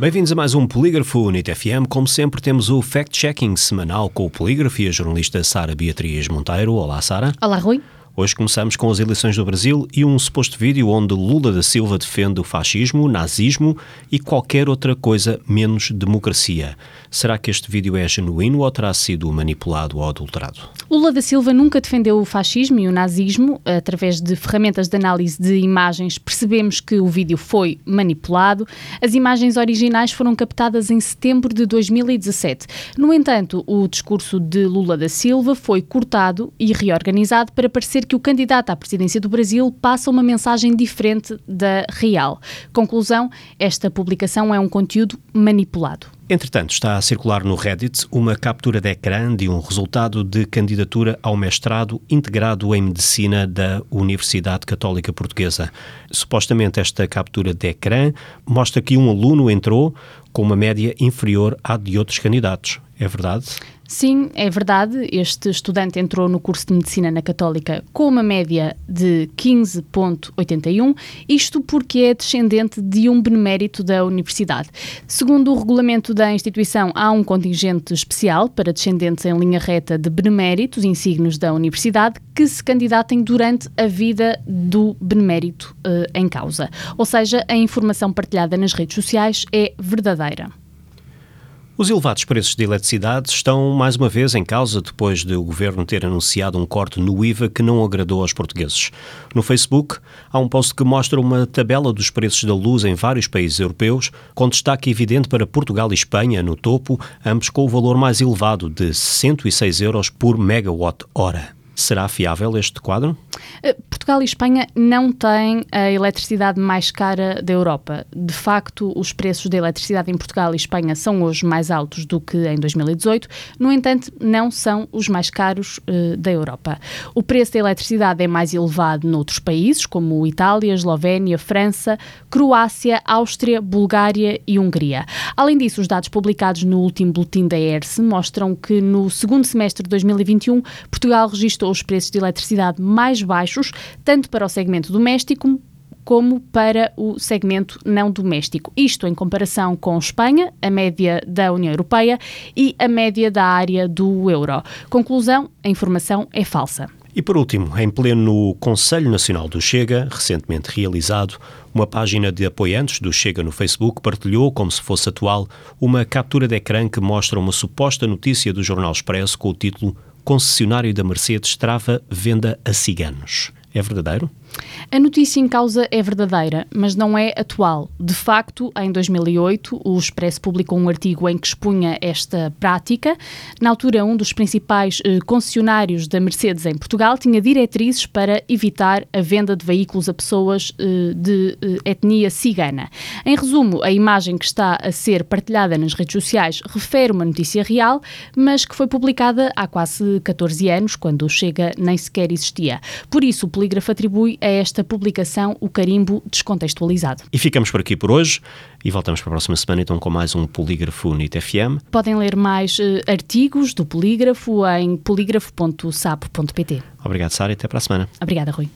Bem-vindos a mais um Polígrafo NIT FM. Como sempre, temos o fact-checking semanal com o Polígrafo e a jornalista Sara Beatriz Monteiro. Olá, Sara. Olá, Rui. Hoje começamos com as eleições do Brasil e um suposto vídeo onde Lula da Silva defende o fascismo, o nazismo e qualquer outra coisa menos democracia. Será que este vídeo é genuíno ou terá sido manipulado ou adulterado? Lula da Silva nunca defendeu o fascismo e o nazismo. Através de ferramentas de análise de imagens, percebemos que o vídeo foi manipulado. As imagens originais foram captadas em setembro de 2017. No entanto, o discurso de Lula da Silva foi cortado e reorganizado para parecer que o candidato à presidência do Brasil passa uma mensagem diferente da real. Conclusão: esta publicação é um conteúdo manipulado. Entretanto, está a circular no Reddit uma captura de ecrã de um resultado de candidatura ao mestrado integrado em Medicina da Universidade Católica Portuguesa. Supostamente, esta captura de ecrã mostra que um aluno entrou com uma média inferior à de outros candidatos. É verdade? Sim, é verdade. Este estudante entrou no curso de Medicina na Católica com uma média de 15,81, isto porque é descendente de um benemérito da Universidade. Segundo o regulamento da instituição, há um contingente especial para descendentes em linha reta de beneméritos insignos da Universidade que se candidatem durante a vida do benemérito eh, em causa. Ou seja, a informação partilhada nas redes sociais é verdadeira. Os elevados preços de eletricidade estão mais uma vez em causa depois de o governo ter anunciado um corte no IVA que não agradou aos portugueses. No Facebook, há um post que mostra uma tabela dos preços da luz em vários países europeus, com destaque evidente para Portugal e Espanha no topo, ambos com o valor mais elevado de 106 euros por megawatt-hora. Será fiável este quadro? Eh, Portugal e Espanha não têm a eletricidade mais cara da Europa. De facto, os preços da eletricidade em Portugal e Espanha são hoje mais altos do que em 2018, no entanto, não são os mais caros uh, da Europa. O preço da eletricidade é mais elevado noutros países, como Itália, Eslovénia, França, Croácia, Áustria, Bulgária e Hungria. Além disso, os dados publicados no último boletim da ERSE mostram que no segundo semestre de 2021, Portugal registrou os preços de eletricidade mais baixos, tanto para o segmento doméstico como para o segmento não doméstico. Isto em comparação com Espanha, a média da União Europeia e a média da área do euro. Conclusão: a informação é falsa. E por último, em pleno Conselho Nacional do Chega, recentemente realizado, uma página de apoiantes do Chega no Facebook partilhou, como se fosse atual, uma captura de ecrã que mostra uma suposta notícia do Jornal Expresso com o título concessionário da Mercedes trava venda a ciganos. É verdadeiro? A notícia em causa é verdadeira, mas não é atual. De facto, em 2008, o Expresso publicou um artigo em que expunha esta prática. Na altura, um dos principais eh, concessionários da Mercedes em Portugal tinha diretrizes para evitar a venda de veículos a pessoas eh, de eh, etnia cigana. Em resumo, a imagem que está a ser partilhada nas redes sociais refere uma notícia real, mas que foi publicada há quase 14 anos, quando Chega nem sequer existia. Por isso, o polígrafo atribui a esta publicação o carimbo descontextualizado. E ficamos por aqui por hoje e voltamos para a próxima semana então com mais um Polígrafo NIT FM. Podem ler mais uh, artigos do Polígrafo em polígrafo.sapo.pt. Obrigado, Sara, e até para a semana. Obrigada, Rui.